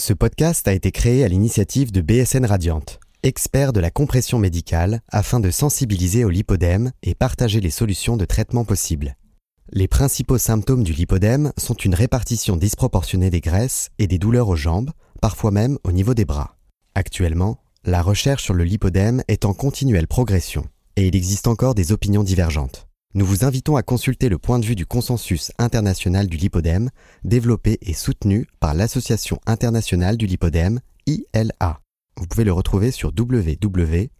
Ce podcast a été créé à l'initiative de BSN Radiante, expert de la compression médicale, afin de sensibiliser au lipodème et partager les solutions de traitement possibles. Les principaux symptômes du lipodème sont une répartition disproportionnée des graisses et des douleurs aux jambes, parfois même au niveau des bras. Actuellement, la recherche sur le lipodème est en continuelle progression et il existe encore des opinions divergentes. Nous vous invitons à consulter le point de vue du consensus international du lipodème, développé et soutenu par l'Association internationale du lipodème, ILA. Vous pouvez le retrouver sur www.theila.net.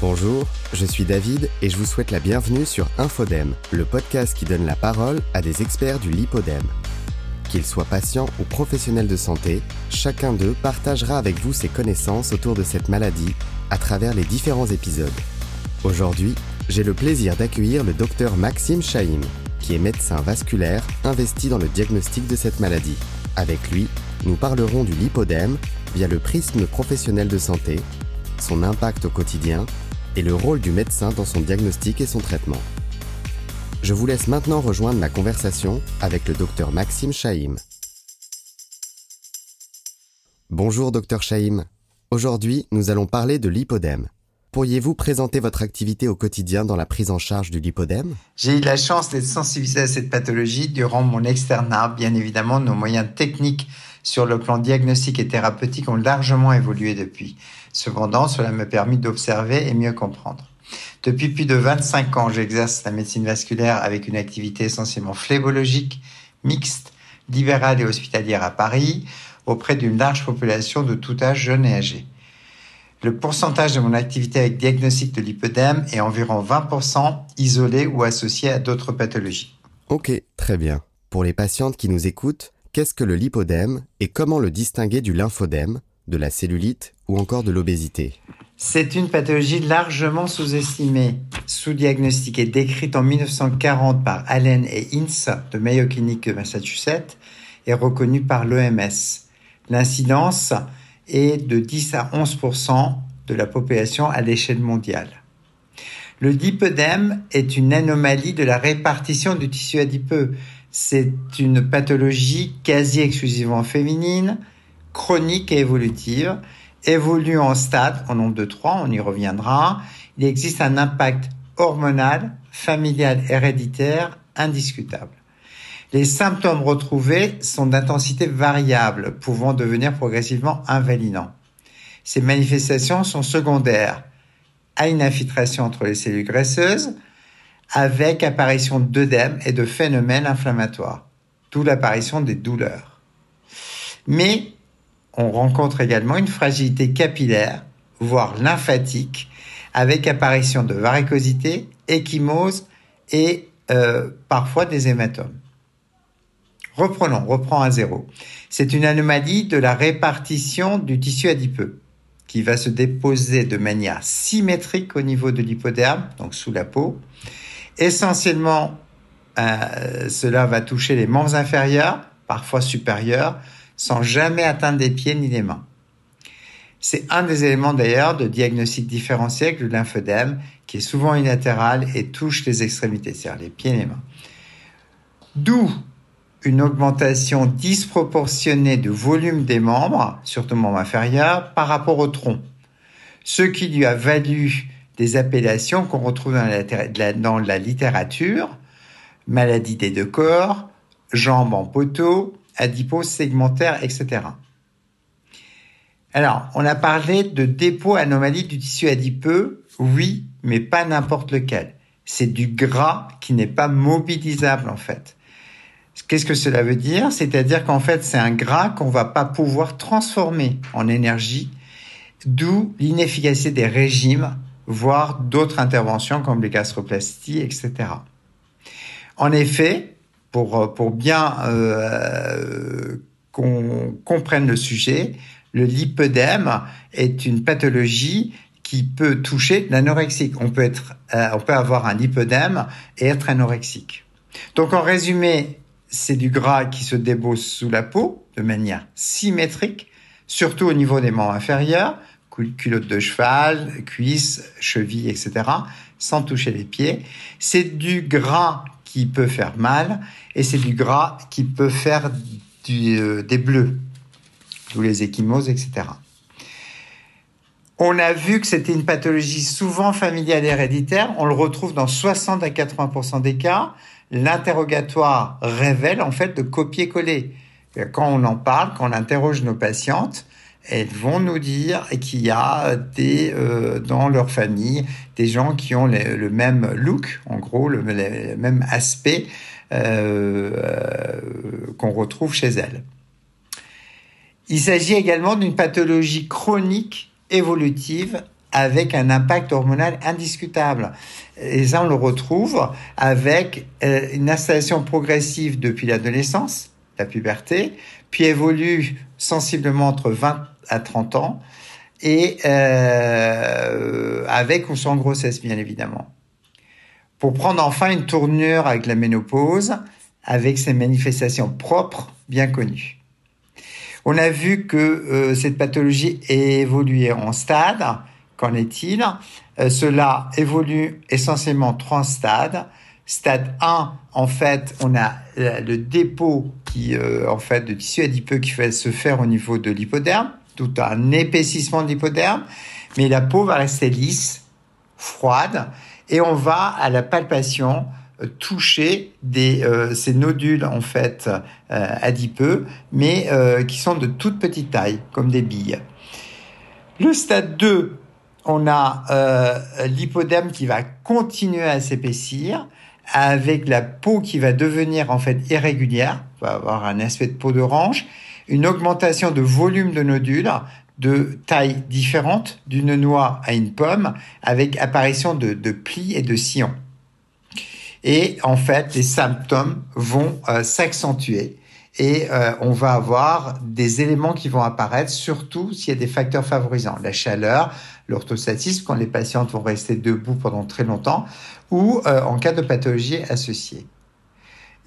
Bonjour, je suis David et je vous souhaite la bienvenue sur Infodème, le podcast qui donne la parole à des experts du lipodème. Qu'ils soient patients ou professionnels de santé, chacun d'eux partagera avec vous ses connaissances autour de cette maladie à travers les différents épisodes. Aujourd'hui, j'ai le plaisir d'accueillir le docteur Maxime Chaim, qui est médecin vasculaire investi dans le diagnostic de cette maladie. Avec lui, nous parlerons du lipodème via le prisme professionnel de santé, son impact au quotidien et le rôle du médecin dans son diagnostic et son traitement. Je vous laisse maintenant rejoindre ma conversation avec le docteur Maxime Chaim. Bonjour docteur Chaim. Aujourd'hui, nous allons parler de l'hypodème. Pourriez-vous présenter votre activité au quotidien dans la prise en charge du lipodème J'ai eu la chance d'être sensibilisé à cette pathologie durant mon externat. Bien évidemment, nos moyens techniques sur le plan diagnostique et thérapeutique ont largement évolué depuis. Cependant, cela m'a permis d'observer et mieux comprendre. Depuis plus de 25 ans, j'exerce la médecine vasculaire avec une activité essentiellement phlébologique, mixte, libérale et hospitalière à Paris, auprès d'une large population de tout âge, jeune et âgé. Le pourcentage de mon activité avec diagnostic de lipodème est environ 20% isolé ou associé à d'autres pathologies. Ok, très bien. Pour les patientes qui nous écoutent, qu'est-ce que le lipodème et comment le distinguer du lymphodème, de la cellulite ou encore de l'obésité c'est une pathologie largement sous-estimée, sous-diagnostiquée, décrite en 1940 par Allen et Ince de Mayo Clinic Massachusetts et reconnue par l'OMS. L'incidence est de 10 à 11% de la population à l'échelle mondiale. Le lipodème est une anomalie de la répartition du tissu adipeux. C'est une pathologie quasi exclusivement féminine, chronique et évolutive évolue en stade, en nombre de trois, on y reviendra. Il existe un impact hormonal, familial, héréditaire indiscutable. Les symptômes retrouvés sont d'intensité variable, pouvant devenir progressivement invalidants. Ces manifestations sont secondaires à une infiltration entre les cellules graisseuses, avec apparition d'œdèmes et de phénomènes inflammatoires, d'où l'apparition des douleurs. Mais on rencontre également une fragilité capillaire, voire lymphatique, avec apparition de varicosité, échymose et euh, parfois des hématomes. Reprenons, reprends à zéro. C'est une anomalie de la répartition du tissu adipeux qui va se déposer de manière symétrique au niveau de l'hypoderme, donc sous la peau. Essentiellement, euh, cela va toucher les membres inférieurs, parfois supérieurs, sans jamais atteindre des pieds ni des mains. C'est un des éléments d'ailleurs de diagnostic différentiel avec le lymphodème qui est souvent unilatéral et touche les extrémités, c'est-à-dire les pieds et les mains. D'où une augmentation disproportionnée de volume des membres, surtout membres inférieurs, par rapport au tronc. Ce qui lui a valu des appellations qu'on retrouve dans la, dans la littérature, maladie des deux corps, jambes en poteau, adipose segmentaire, etc. Alors, on a parlé de dépôt anomalie du tissu adipeux, oui, mais pas n'importe lequel. C'est du gras qui n'est pas mobilisable en fait. Qu'est-ce que cela veut dire? C'est-à-dire qu'en fait, c'est un gras qu'on va pas pouvoir transformer en énergie, d'où l'inefficacité des régimes, voire d'autres interventions comme les gastroplasties, etc. En effet, pour, euh, pour bien euh, qu'on comprenne le sujet, le lipodème est une pathologie qui peut toucher l'anorexique. On peut euh, on peut avoir un lipodème et être anorexique. Donc en résumé, c'est du gras qui se débose sous la peau de manière symétrique, surtout au niveau des membres inférieurs, culotte de cheval, cuisses, chevilles, etc., sans toucher les pieds. C'est du gras qui peut faire mal et c'est du gras qui peut faire euh, des bleus, d'où les échymoses, etc. On a vu que c'était une pathologie souvent familiale héréditaire. On le retrouve dans 60 à 80% des cas. L'interrogatoire révèle en fait de copier-coller. Quand on en parle, quand on interroge nos patientes, elles vont nous dire qu'il y a des euh, dans leur famille des gens qui ont le même look, en gros le, même aspect euh, euh, qu'on retrouve chez elles. Il s'agit également d'une pathologie chronique évolutive avec un impact hormonal indiscutable. Et ça, on le retrouve avec une installation progressive depuis l'adolescence, la puberté, puis évolue sensiblement entre 20 à 30 ans, et euh, avec ou sans grossesse, bien évidemment. Pour prendre enfin une tournure avec la ménopause, avec ses manifestations propres bien connues. On a vu que euh, cette pathologie évoluait en stades. Qu'en est-il? Euh, Cela évolue essentiellement en trois stades. Stade 1, en fait, on a le dépôt qui, en fait, de tissu adipeux qui va se faire au niveau de l'hypoderme tout un épaississement de l'hypoderme, mais la peau va rester lisse, froide, et on va à la palpation euh, toucher des, euh, ces nodules en fait euh, adipeux, mais qui sont de toute petite taille, comme des billes. Le stade 2, on a l'hypoderme qui va continuer à s'épaissir, avec la peau qui va devenir en fait irrégulière, va avoir un aspect de peau d'orange, une augmentation de volume de nodules de taille différente d'une noix à une pomme avec apparition de, plis et de sillons. Et en fait, les symptômes vont euh, s'accentuer et euh, on va avoir des éléments qui vont apparaître, surtout s'il y a des facteurs favorisants, la chaleur, l'orthostatisme, quand les patientes vont rester debout pendant très longtemps, ou euh, en cas de pathologie associée.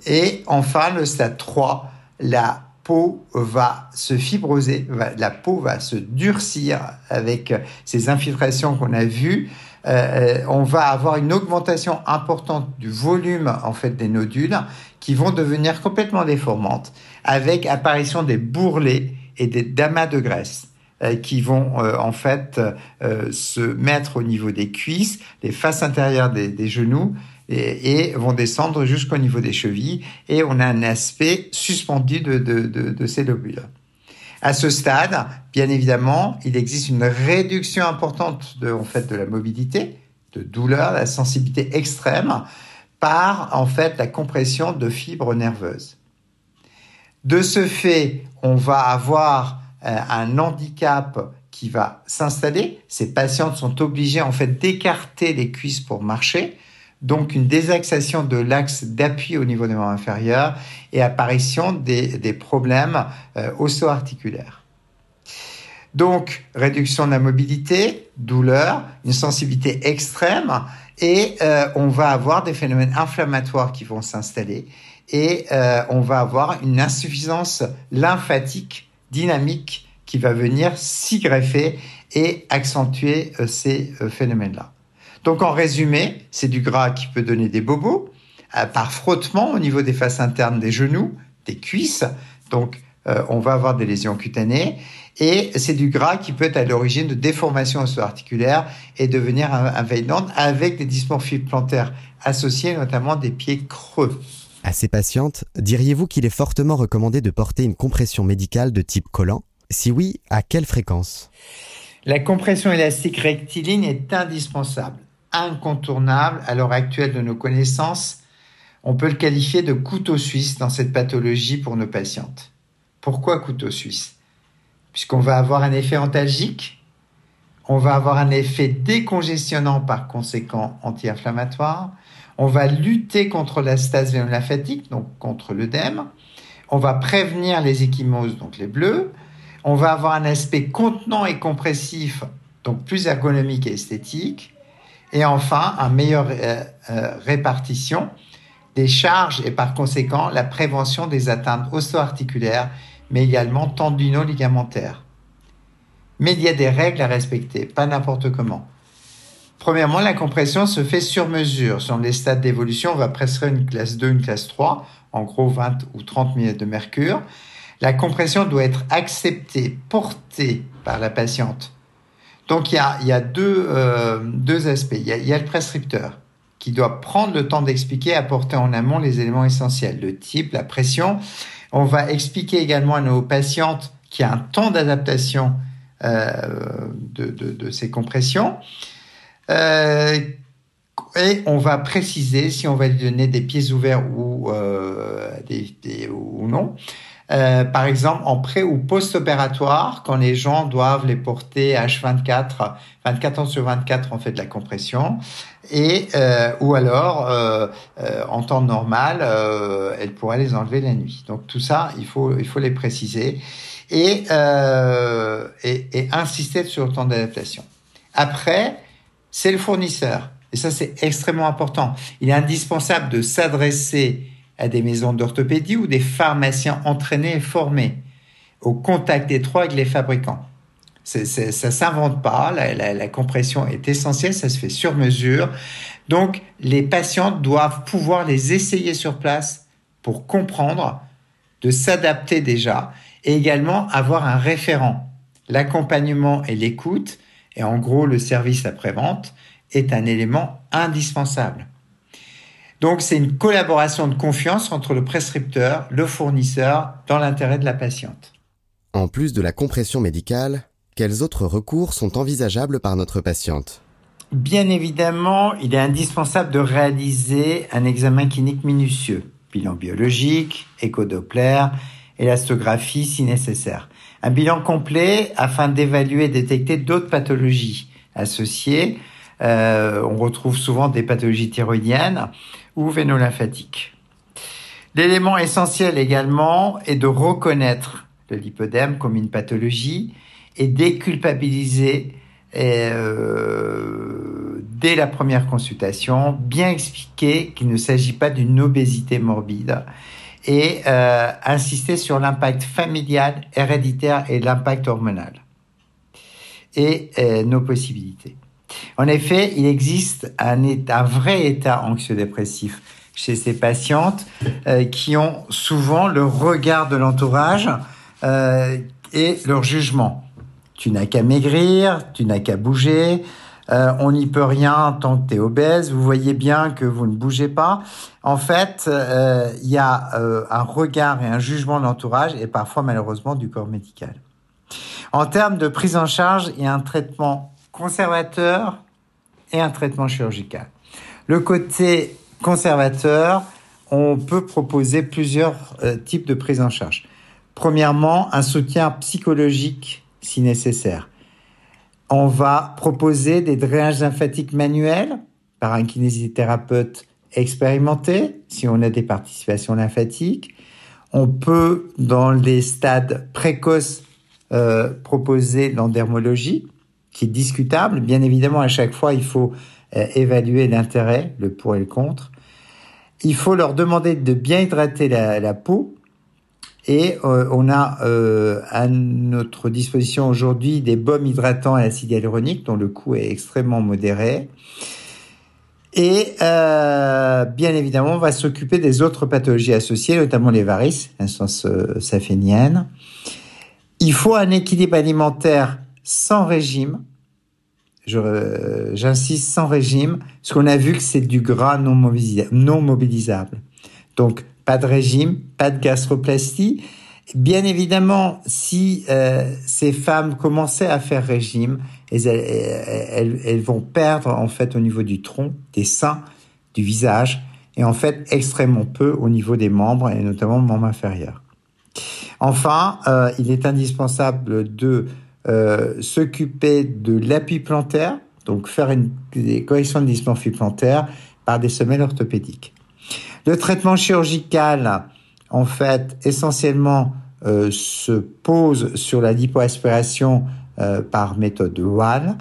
Et enfin, le stade 3, la peau va se fibroser, la peau va se durcir avec ces infiltrations qu'on a vues. Euh, euh, on va avoir une augmentation importante du volume en fait des nodules qui vont devenir complètement déformantes avec apparition des bourrelets et des damas de graisse euh, qui vont en fait se mettre au niveau des cuisses, des faces intérieures des genoux et, vont descendre jusqu'au niveau des chevilles et on a un aspect suspendu de, de, de, ces lobules. À ce stade, bien évidemment, il existe une réduction importante de, en fait, de la mobilité, de douleur, la sensibilité extrême par en fait la compression de fibres nerveuses. De ce fait, on va avoir euh, un handicap qui va s'installer. Ces patientes sont obligées en fait d'écarter les cuisses pour marcher donc une désaxation de l'axe d'appui au niveau des membres inférieurs et apparition des, problèmes euh, osso-articulaires. Donc, réduction de la mobilité, douleur, une sensibilité extrême, et euh, on va avoir des phénomènes inflammatoires qui vont s'installer, et euh, on va avoir une insuffisance lymphatique dynamique qui va venir s'y greffer et accentuer ces phénomènes-là. Donc en résumé, c'est du gras qui peut donner des bobos euh, par frottement au niveau des faces internes des genoux, des cuisses. Donc euh, on va avoir des lésions cutanées et c'est du gras qui peut être à l'origine de déformations osso-articulaires et devenir invalidante avec des dysmorphies plantaires associées, notamment des pieds creux. À ces patientes, diriez-vous qu'il est fortement recommandé de porter une compression médicale de type collant? Si oui, à quelle fréquence? La compression élastique rectiligne est indispensable incontournable à l'heure actuelle de nos connaissances. On peut le qualifier de couteau suisse dans cette pathologie pour nos patientes. Pourquoi couteau suisse? Puisqu'on va avoir un effet antalgique, on va avoir un effet décongestionnant par conséquent anti-inflammatoire, on va lutter contre la stase lymphatique, donc contre l'œdème, on va prévenir les échymoses, donc les bleus, on va avoir un aspect contenant et compressif, donc plus ergonomique et esthétique, et enfin, une meilleure euh, euh, répartition des charges et par conséquent la prévention des atteintes osso-articulaires, mais également tendino-ligamentaires. Mais il y a des règles à respecter, pas n'importe comment. Premièrement, la compression se fait sur mesure. Sur les stades d'évolution, on va prescrire une classe 2, une classe 3, en gros 20 ou 30 mm de mercure. La compression doit être acceptée, portée par la patiente. Donc il y a, euh, deux aspects. Il y, a, le prescripteur qui doit prendre le temps d'expliquer, apporter en amont les éléments essentiels, le type, la pression. On va expliquer également à nos patientes qu'il y a un temps d'adaptation euh, de, ces compressions. Euh, et on va préciser si on va lui donner des pieds ouverts ou non. Euh, par exemple, en pré ou post-opératoire, quand les gens doivent les porter H24, 24 ans sur 24, on fait de la compression. Et euh, ou alors, euh, euh en temps normal, euh, elle pourrait les enlever la nuit. Donc tout ça, il faut il faut les préciser et, et, et insister sur le temps d'adaptation. Après, c'est le fournisseur. Et ça, c'est extrêmement important. Il est indispensable de s'adresser à des maisons d'orthopédie ou des pharmaciens entraînés et formés au contact étroit avec les fabricants. Ça s'invente pas, la, la, la, compression est essentielle, ça se fait sur mesure. Donc, les patients doivent pouvoir les essayer sur place pour comprendre, de s'adapter déjà, et également avoir un référent. L'accompagnement et l'écoute, et en gros le service après-vente, est un élément indispensable. Donc c'est une collaboration de confiance entre le prescripteur, le fournisseur, dans l'intérêt de la patiente. En plus de la compression médicale, quels autres recours sont envisageables par notre patiente? Bien évidemment, il est indispensable de réaliser un examen clinique minutieux, bilan biologique, échodoppler, élastographie si nécessaire. Un bilan complet afin d'évaluer et détecter d'autres pathologies associées. Euh, on retrouve souvent des pathologies thyroïdiennes ou vénolymphatiques. L'élément essentiel également est de reconnaître le lipodème comme une pathologie et déculpabiliser euh, dès la première consultation, bien expliquer qu'il ne s'agit pas d'une obésité morbide et euh, insister sur l'impact familial, héréditaire et l'impact hormonal et euh, nos possibilités. En effet, il existe un, état, vrai état anxio-dépressif chez ces patientes euh, qui ont souvent le regard de l'entourage euh, et leur jugement. Tu n'as qu'à maigrir, tu n'as qu'à bouger, euh, on n'y peut rien tant que tu es obèse, vous voyez bien que vous ne bougez pas. En fait, il y a un regard et un jugement de l'entourage et parfois malheureusement du corps médical. En termes de prise en charge, a un traitement conservateur et un traitement chirurgical. Le côté conservateur, on peut proposer plusieurs euh, types de prise en charge. Premièrement, un soutien psychologique si nécessaire. On va proposer des drainages lymphatiques manuels par un kinésithérapeute expérimenté si on a des participations lymphatiques. On peut, dans les stades précoces, euh, proposer l'endermologie, qui est discutable. Bien évidemment, à chaque fois, il faut euh, évaluer l'intérêt, le pour et le contre. Il faut leur demander de bien hydrater la, peau et euh, on a euh, à notre disposition aujourd'hui des baumes hydratants à l'acide hyaluronique dont le coût est extrêmement modéré. Et bien évidemment, on va s'occuper des autres pathologies associées, notamment les varices, l'instance saphénienne. Il faut un équilibre alimentaire sans régime. J'insiste sans régime, parce qu'on a vu que c'est du gras non, mobilisable. Donc, pas de régime, pas de gastroplastie. Bien évidemment, si euh, ces femmes commençaient à faire régime, elles, vont perdre en fait au niveau du tronc, des seins, du visage, et en fait extrêmement peu au niveau des membres et notamment le membre inférieur. Enfin, euh, il est indispensable de euh, s'occuper de l'appui plantaire, donc faire des corrections de dysmorphie plantaire par des semelles orthopédiques. Le traitement chirurgical, en fait, essentiellement euh, se pose sur la lipoaspiration euh, par méthode WAL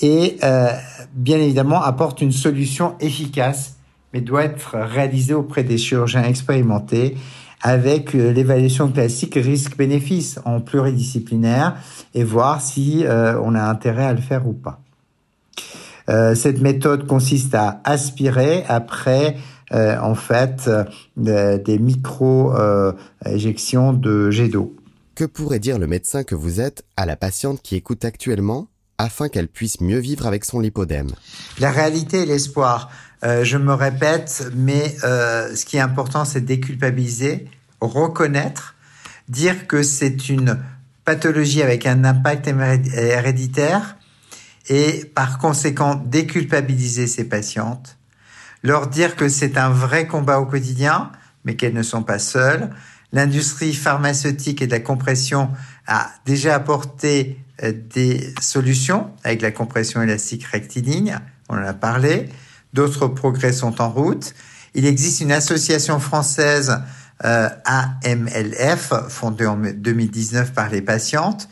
et euh, bien évidemment apporte une solution efficace, mais doit être réalisée auprès des chirurgiens expérimentés avec euh, l'évaluation classique risque-bénéfice en pluridisciplinaire et voir si euh, on a intérêt à le faire ou pas. cette méthode consiste à aspirer après en fait des micro-éjections de jet d'eau. Que pourrait dire le médecin que vous êtes à la patiente qui écoute actuellement afin qu'elle puisse mieux vivre avec son lipodème La réalité et l'espoir. Euh, je me répète, mais euh, ce qui est important, c'est déculpabiliser, reconnaître, dire que c'est une pathologie avec un impact héréditaire et par conséquent déculpabiliser ces patientes, leur dire que c'est un vrai combat au quotidien, mais qu'elles ne sont pas seules. L'industrie pharmaceutique et de la compression a déjà apporté euh, des solutions avec la compression élastique rectiligne, on en a parlé. D'autres progrès sont en route. Il existe une association française euh, AMLF, fondée en 2019 par les patientes.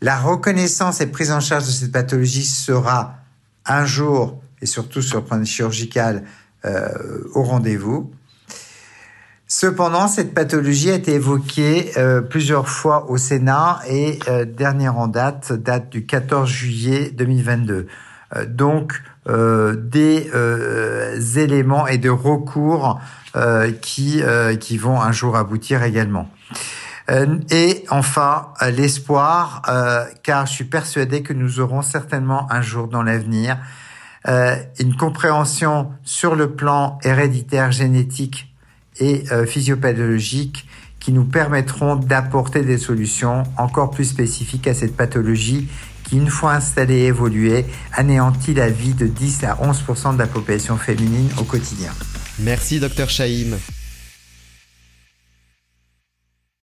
La reconnaissance et prise en charge de cette pathologie sera un jour, et surtout sur le plan chirurgical, euh, au rendez-vous. Cependant, cette pathologie a été évoquée euh, plusieurs fois au Sénat et dernière en date date du 14 juillet 2022. Euh, donc, des éléments et de recours qui, qui vont un jour aboutir également. et enfin, l'espoir, car je suis persuadé que nous aurons certainement un jour dans l'avenir une compréhension sur le plan héréditaire génétique et euh, physiopathologiques qui nous permettront d'apporter des solutions encore plus spécifiques à cette pathologie une fois installée et évoluée, anéantit la vie de 10 à 11% de la population féminine au quotidien. Merci, docteur Chaïm.